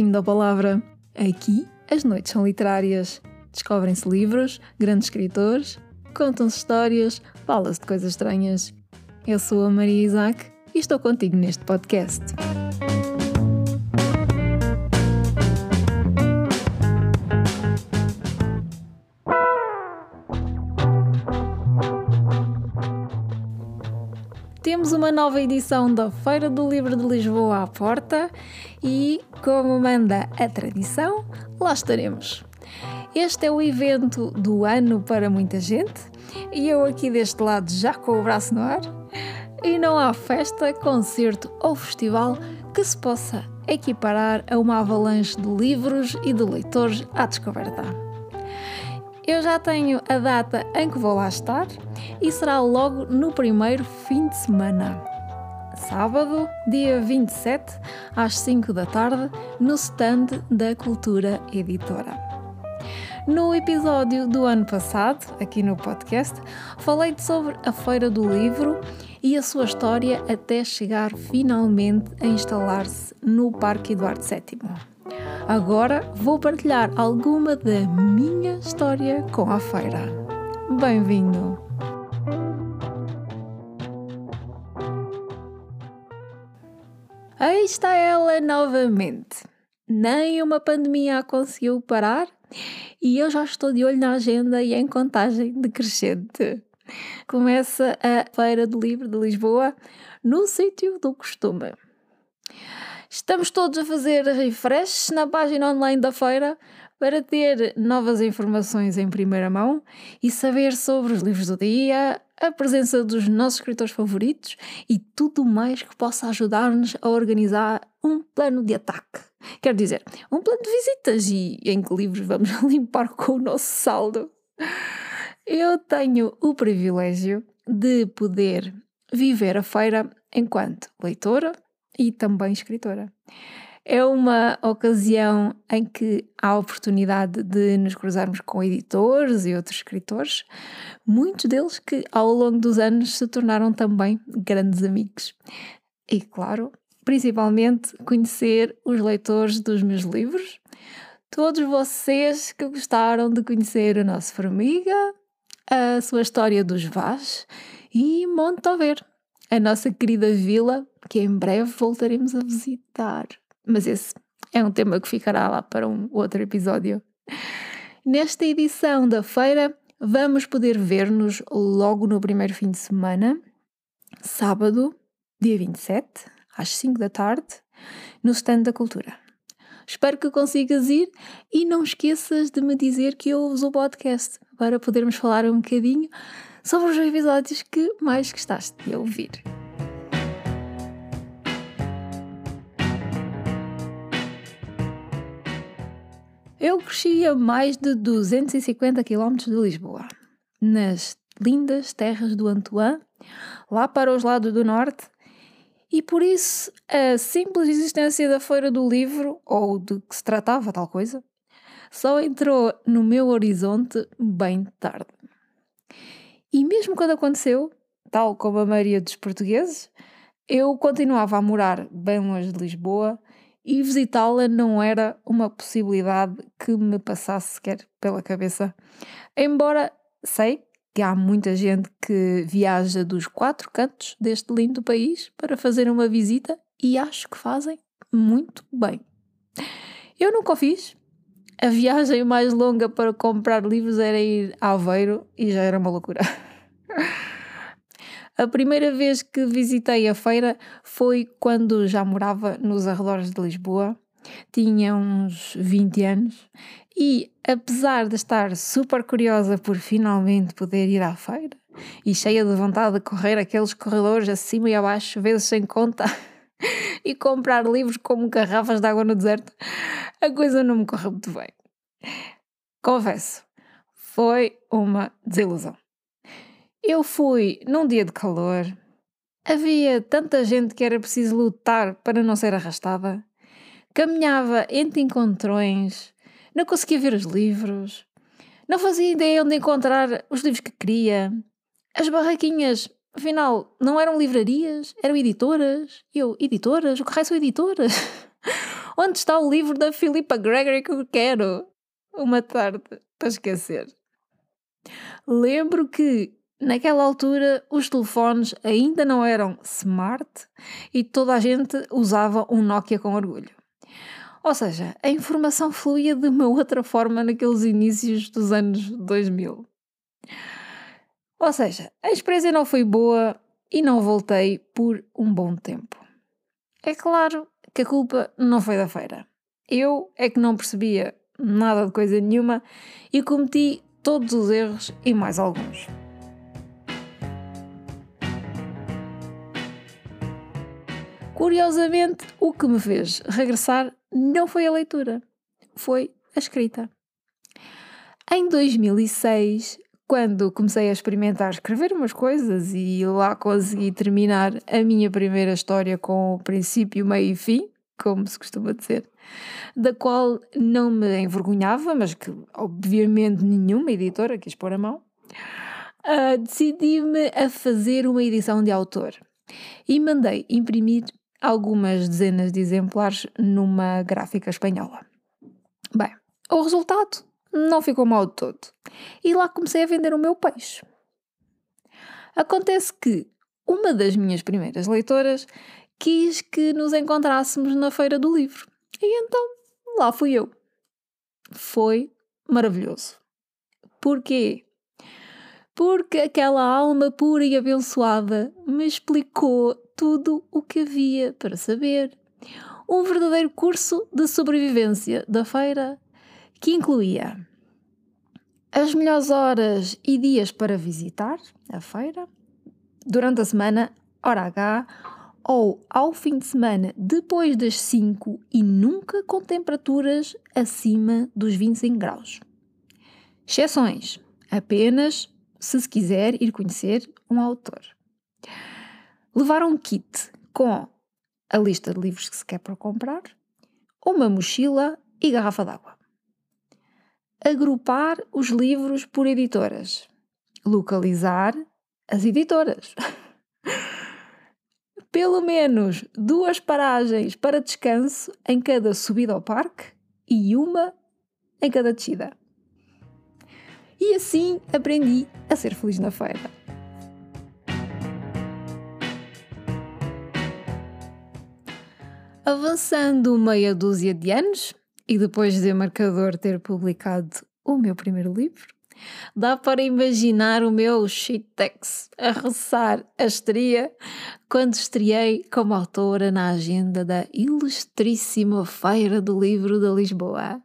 bem-vindo à palavra. Aqui as noites são literárias. Descobrem-se livros, grandes escritores, contam-se histórias, fala-se de coisas estranhas. Eu sou a Maria Isaac e estou contigo neste podcast. Temos uma nova edição da Feira do Livro de Lisboa à porta e, como manda a tradição, lá estaremos. Este é o evento do ano para muita gente e eu aqui deste lado já com o braço no ar. E não há festa, concerto ou festival que se possa equiparar a uma avalanche de livros e de leitores à descoberta. Eu já tenho a data em que vou lá estar e será logo no primeiro fim de semana. Sábado, dia 27, às 5 da tarde, no stand da Cultura Editora. No episódio do ano passado, aqui no podcast, falei sobre a Feira do Livro e a sua história até chegar finalmente a instalar-se no Parque Eduardo VII. Agora vou partilhar alguma da minha história com a feira. Bem-vindo! Aí está ela novamente. Nem uma pandemia a conseguiu parar e eu já estou de olho na agenda e em contagem decrescente. Começa a Feira do Livro de Lisboa no sítio do costume. Estamos todos a fazer refresh na página online da feira para ter novas informações em primeira mão e saber sobre os livros do dia, a presença dos nossos escritores favoritos e tudo mais que possa ajudar-nos a organizar um plano de ataque. Quer dizer, um plano de visitas e em que livros vamos limpar com o nosso saldo. Eu tenho o privilégio de poder viver a feira enquanto leitora, e também escritora. É uma ocasião em que há a oportunidade de nos cruzarmos com editores e outros escritores, muitos deles que ao longo dos anos se tornaram também grandes amigos. E claro, principalmente conhecer os leitores dos meus livros, todos vocês que gostaram de conhecer o nosso Formiga, a sua história dos Vaz e Montover, a nossa querida vila, que em breve voltaremos a visitar. Mas esse é um tema que ficará lá para um outro episódio. Nesta edição da feira, vamos poder ver-nos logo no primeiro fim de semana, sábado, dia 27, às 5 da tarde, no Stand da Cultura. Espero que consigas ir e não esqueças de me dizer que ouves o podcast para podermos falar um bocadinho sobre os episódios que mais gostaste de ouvir. Eu cresci a mais de 250 km de Lisboa, nas lindas terras do Antoine, lá para os lados do norte, e por isso a simples existência da Feira do Livro, ou de que se tratava tal coisa, só entrou no meu horizonte bem tarde. E mesmo quando aconteceu, tal como a maioria dos portugueses, eu continuava a morar bem longe de Lisboa e visitá-la não era uma possibilidade que me passasse sequer pela cabeça. Embora sei que há muita gente que viaja dos quatro cantos deste lindo país para fazer uma visita e acho que fazem muito bem. Eu nunca o fiz, a viagem mais longa para comprar livros era ir a Aveiro e já era uma loucura. A primeira vez que visitei a feira foi quando já morava nos arredores de Lisboa. Tinha uns 20 anos e, apesar de estar super curiosa por finalmente poder ir à feira e cheia de vontade de correr aqueles corredores acima e abaixo, vezes sem conta, e comprar livros como garrafas de água no deserto, a coisa não me correu muito bem. Confesso, foi uma desilusão. Eu fui num dia de calor, havia tanta gente que era preciso lutar para não ser arrastada, caminhava entre encontrões, não conseguia ver os livros, não fazia ideia onde encontrar os livros que queria. As barraquinhas Afinal, não eram livrarias, eram editoras. E eu, editoras? O que raio são editoras? Onde está o livro da Philippa Gregory que eu quero? Uma tarde para esquecer. Lembro que naquela altura os telefones ainda não eram smart e toda a gente usava um Nokia com orgulho. Ou seja, a informação fluía de uma outra forma naqueles inícios dos anos 2000. Ou seja, a experiência não foi boa e não voltei por um bom tempo. É claro que a culpa não foi da feira. Eu é que não percebia nada de coisa nenhuma e cometi todos os erros e mais alguns. Curiosamente, o que me fez regressar não foi a leitura, foi a escrita. Em 2006, quando comecei a experimentar escrever umas coisas e lá consegui terminar a minha primeira história com princípio, meio e fim, como se costuma dizer, da qual não me envergonhava, mas que obviamente nenhuma editora quis pôr a mão, uh, decidi-me a fazer uma edição de autor e mandei imprimir algumas dezenas de exemplares numa gráfica espanhola. Bem, o resultado não ficou mal de todo. E lá comecei a vender o meu peixe. Acontece que uma das minhas primeiras leitoras quis que nos encontrássemos na Feira do Livro. E então lá fui eu. Foi maravilhoso. Porquê? Porque aquela alma pura e abençoada me explicou tudo o que havia para saber. Um verdadeiro curso de sobrevivência da feira que incluía as melhores horas e dias para visitar a feira, durante a semana, hora H, ou ao fim de semana depois das 5 e nunca com temperaturas acima dos 25 graus. Exceções, apenas se se quiser ir conhecer um autor levar um kit com a lista de livros que se quer para comprar, uma mochila e garrafa d'água. Agrupar os livros por editoras. Localizar as editoras. Pelo menos duas paragens para descanso em cada subida ao parque e uma em cada descida. E assim aprendi a ser feliz na feira. Avançando meia dúzia de anos, e depois de Marcador ter publicado o meu primeiro livro, dá para imaginar o meu shittex a roçar a estreia quando estreiei como autora na agenda da ilustríssima Feira do Livro de Lisboa.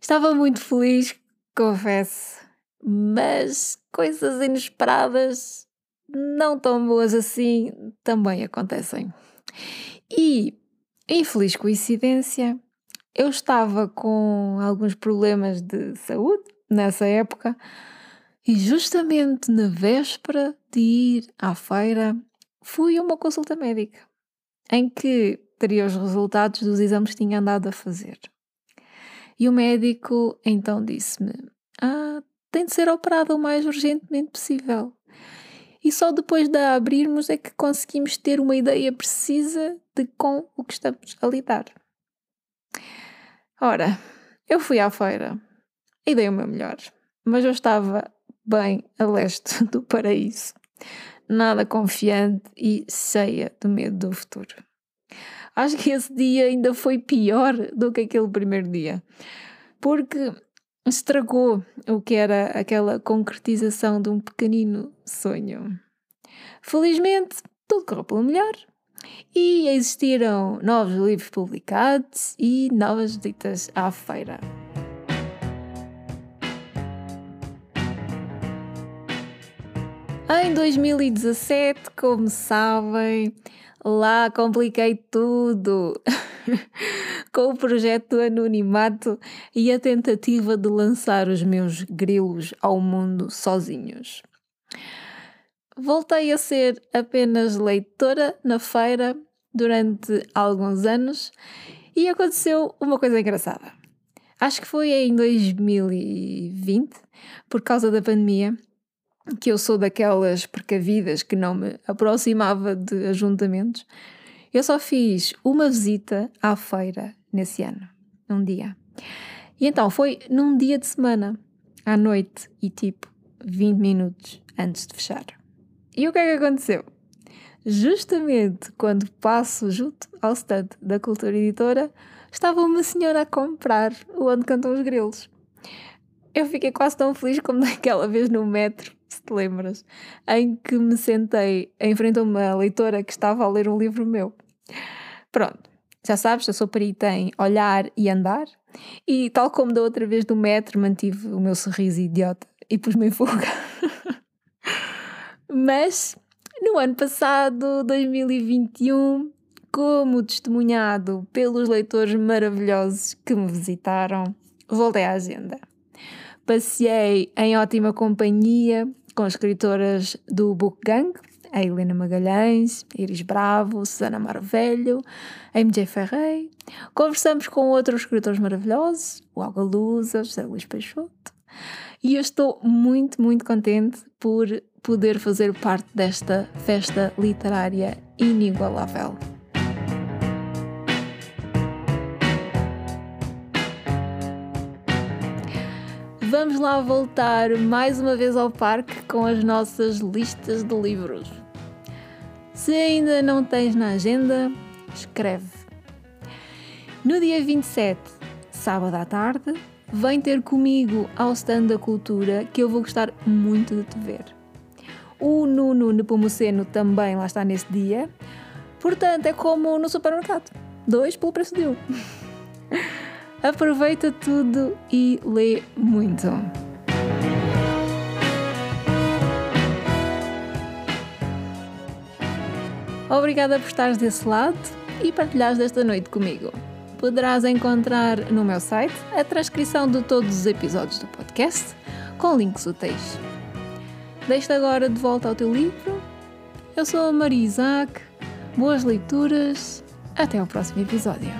Estava muito feliz, confesso, mas coisas inesperadas, não tão boas assim, também acontecem. E, infeliz coincidência, eu estava com alguns problemas de saúde nessa época e justamente na véspera de ir à feira fui a uma consulta médica em que teria os resultados dos exames que tinha andado a fazer. E o médico então disse-me: Ah, tem de ser operado o mais urgentemente possível e só depois de a abrirmos é que conseguimos ter uma ideia precisa de com o que estamos a lidar. Ora, eu fui à feira e dei o meu melhor, mas eu estava bem a leste do paraíso, nada confiante e cheia de medo do futuro. Acho que esse dia ainda foi pior do que aquele primeiro dia, porque estragou o que era aquela concretização de um pequenino sonho. Felizmente, tudo correu pelo melhor e existiram novos livros publicados e novas ditas à feira. Em 2017, como sabem, lá compliquei tudo. com o projeto do anonimato e a tentativa de lançar os meus grilos ao mundo sozinhos. Voltei a ser apenas leitora na feira durante alguns anos e aconteceu uma coisa engraçada. Acho que foi em 2020, por causa da pandemia, que eu sou daquelas precavidas que não me aproximava de ajuntamentos Eu só fiz uma visita à feira nesse ano, num dia. E então foi num dia de semana, à noite e tipo 20 minutos antes de fechar. E o que é que aconteceu? Justamente quando passo junto ao stand da Cultura Editora, estava uma senhora a comprar o Onde Cantam os Grilos. Eu fiquei quase tão feliz como naquela vez no metro, se te lembras, em que me sentei em frente a uma leitora que estava a ler um livro meu. Pronto, já sabes, eu sou perita em olhar e andar, e tal como da outra vez do metro, mantive o meu sorriso idiota e pus-me em fuga. Mas no ano passado, 2021, como testemunhado pelos leitores maravilhosos que me visitaram, voltei à agenda. Passei em ótima companhia com escritoras do Book Gang, a Helena Magalhães, Iris Bravo, Susana Marvelho, a MJ Ferrey. Conversamos com outros escritores maravilhosos, o Alga Lusa, José Luís Peixoto. E eu estou muito, muito contente por poder fazer parte desta festa literária inigualável. Vamos lá voltar mais uma vez ao parque com as nossas listas de livros. Se ainda não tens na agenda, escreve. No dia 27, sábado à tarde, vem ter comigo ao stand da cultura que eu vou gostar muito de te ver. O Nuno Nepomuceno também lá está nesse dia. Portanto, é como no supermercado: dois pelo preço de um. Aproveita tudo e lê muito. Obrigada por estares desse lado e partilhares desta noite comigo. Poderás encontrar no meu site a transcrição de todos os episódios do podcast com links úteis. Deixo-te agora de volta ao teu livro. Eu sou a Maria Isaac. Boas leituras. Até ao próximo episódio.